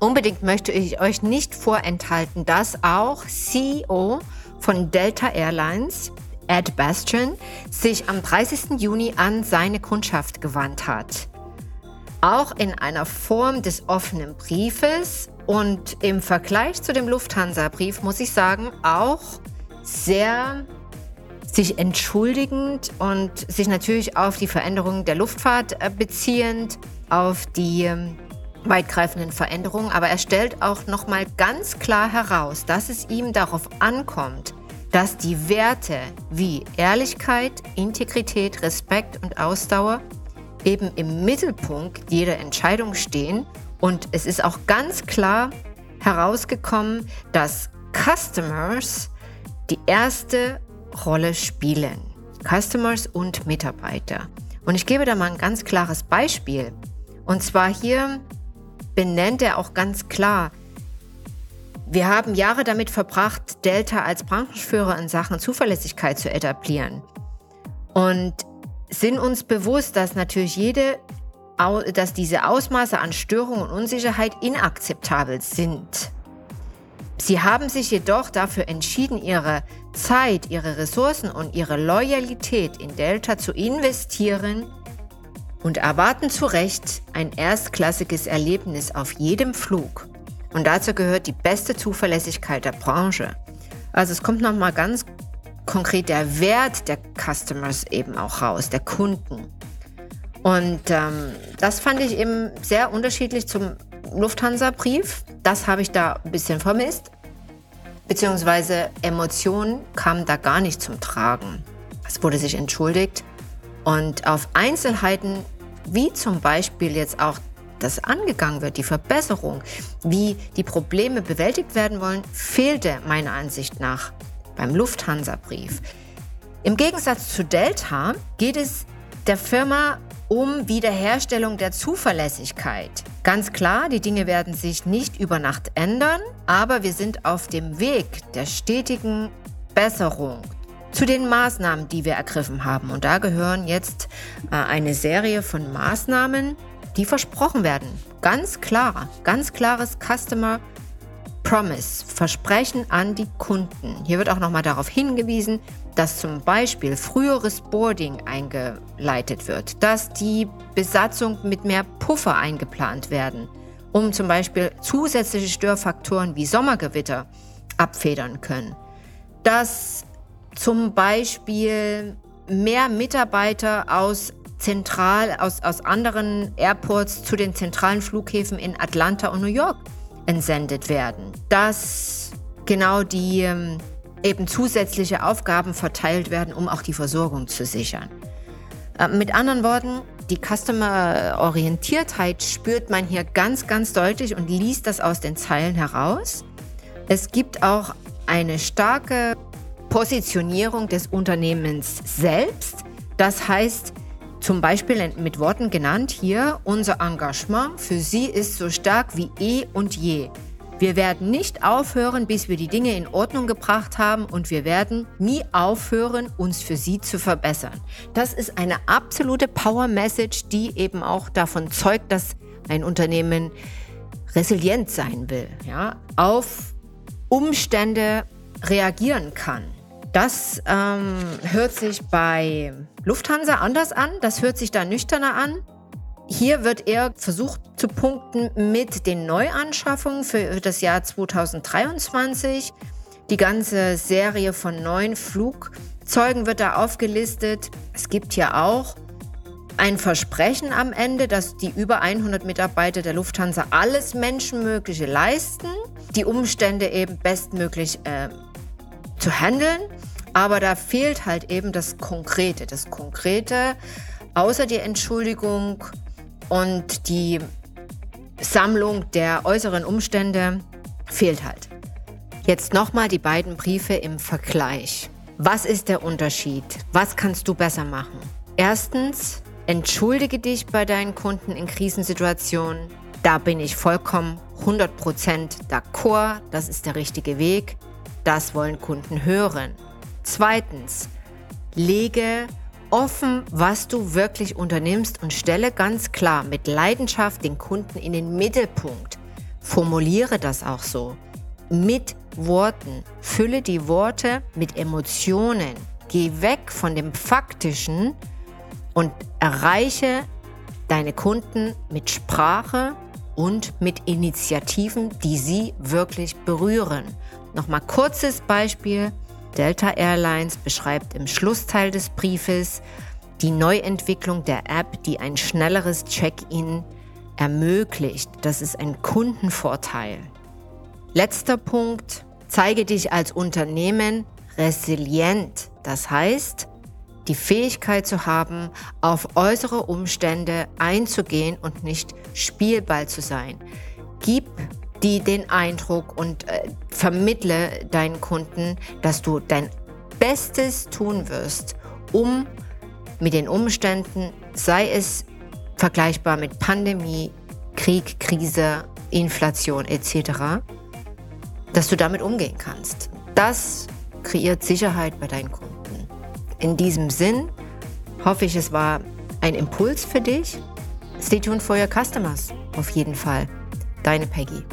Unbedingt möchte ich euch nicht vorenthalten, dass auch CEO von Delta Airlines, Ed Bastian, sich am 30. Juni an seine Kundschaft gewandt hat. Auch in einer Form des offenen Briefes und im Vergleich zu dem Lufthansa-Brief muss ich sagen, auch sehr sich entschuldigend und sich natürlich auf die Veränderungen der Luftfahrt äh, beziehend, auf die ähm, weitgreifenden Veränderungen, aber er stellt auch noch mal ganz klar heraus, dass es ihm darauf ankommt, dass die Werte wie Ehrlichkeit, Integrität, Respekt und Ausdauer eben im Mittelpunkt jeder Entscheidung stehen und es ist auch ganz klar herausgekommen, dass Customers die erste Rolle spielen. Customers und Mitarbeiter. Und ich gebe da mal ein ganz klares Beispiel. Und zwar hier benennt er auch ganz klar, wir haben Jahre damit verbracht, Delta als Branchenführer in Sachen Zuverlässigkeit zu etablieren. Und sind uns bewusst, dass natürlich jede, dass diese Ausmaße an Störung und Unsicherheit inakzeptabel sind. Sie haben sich jedoch dafür entschieden, ihre Zeit, ihre Ressourcen und ihre Loyalität in Delta zu investieren und erwarten zu Recht ein erstklassiges Erlebnis auf jedem Flug. Und dazu gehört die beste Zuverlässigkeit der Branche. Also es kommt nochmal ganz konkret der Wert der Customers eben auch raus, der Kunden. Und ähm, das fand ich eben sehr unterschiedlich zum Lufthansa-Brief. Das habe ich da ein bisschen vermisst. Beziehungsweise Emotionen kamen da gar nicht zum Tragen. Es wurde sich entschuldigt. Und auf Einzelheiten, wie zum Beispiel jetzt auch das angegangen wird, die Verbesserung, wie die Probleme bewältigt werden wollen, fehlte meiner Ansicht nach beim Lufthansa-Brief. Im Gegensatz zu Delta geht es der Firma um Wiederherstellung der Zuverlässigkeit. Ganz klar, die Dinge werden sich nicht über Nacht ändern, aber wir sind auf dem Weg der stetigen Besserung zu den Maßnahmen, die wir ergriffen haben. Und da gehören jetzt äh, eine Serie von Maßnahmen, die versprochen werden. Ganz klar, ganz klares Customer Promise, Versprechen an die Kunden. Hier wird auch nochmal darauf hingewiesen, dass zum Beispiel früheres Boarding eingeleitet wird, dass die Besatzung mit mehr Puffer eingeplant werden, um zum Beispiel zusätzliche Störfaktoren wie Sommergewitter abfedern können, dass zum Beispiel mehr Mitarbeiter aus zentral aus, aus anderen Airports zu den zentralen Flughäfen in Atlanta und New York entsendet werden, dass genau die ähm, eben zusätzliche Aufgaben verteilt werden, um auch die Versorgung zu sichern. Äh, mit anderen Worten, die Customer-Orientiertheit spürt man hier ganz, ganz deutlich und liest das aus den Zeilen heraus. Es gibt auch eine starke Positionierung des Unternehmens selbst. Das heißt, zum Beispiel mit Worten genannt hier, unser Engagement für Sie ist so stark wie eh und je. Wir werden nicht aufhören, bis wir die Dinge in Ordnung gebracht haben und wir werden nie aufhören, uns für Sie zu verbessern. Das ist eine absolute Power Message, die eben auch davon zeugt, dass ein Unternehmen resilient sein will, ja, auf Umstände reagieren kann. Das ähm, hört sich bei Lufthansa anders an, das hört sich da nüchterner an. Hier wird eher versucht zu punkten mit den Neuanschaffungen für das Jahr 2023. Die ganze Serie von neuen Flugzeugen wird da aufgelistet. Es gibt ja auch ein Versprechen am Ende, dass die über 100 Mitarbeiter der Lufthansa alles Menschenmögliche leisten, die Umstände eben bestmöglich äh, zu handeln. Aber da fehlt halt eben das Konkrete. Das Konkrete, außer die Entschuldigung und die Sammlung der äußeren Umstände, fehlt halt. Jetzt nochmal die beiden Briefe im Vergleich. Was ist der Unterschied? Was kannst du besser machen? Erstens, entschuldige dich bei deinen Kunden in Krisensituationen. Da bin ich vollkommen 100% d'accord. Das ist der richtige Weg. Das wollen Kunden hören. Zweitens, lege offen, was du wirklich unternimmst und stelle ganz klar mit Leidenschaft den Kunden in den Mittelpunkt. formuliere das auch so. Mit Worten. Fülle die Worte mit Emotionen. Geh weg von dem Faktischen und erreiche deine Kunden mit Sprache und mit Initiativen, die sie wirklich berühren. Nochmal kurzes Beispiel. Delta Airlines beschreibt im Schlussteil des Briefes die Neuentwicklung der App, die ein schnelleres Check-in ermöglicht. Das ist ein Kundenvorteil. Letzter Punkt, zeige dich als Unternehmen resilient. Das heißt, die Fähigkeit zu haben, auf äußere Umstände einzugehen und nicht Spielball zu sein. Gib die den Eindruck und äh, vermittle deinen Kunden, dass du dein Bestes tun wirst, um mit den Umständen, sei es vergleichbar mit Pandemie, Krieg, Krise, Inflation etc., dass du damit umgehen kannst. Das kreiert Sicherheit bei deinen Kunden. In diesem Sinn hoffe ich, es war ein Impuls für dich. Stay tuned for your customers. Auf jeden Fall. Deine Peggy.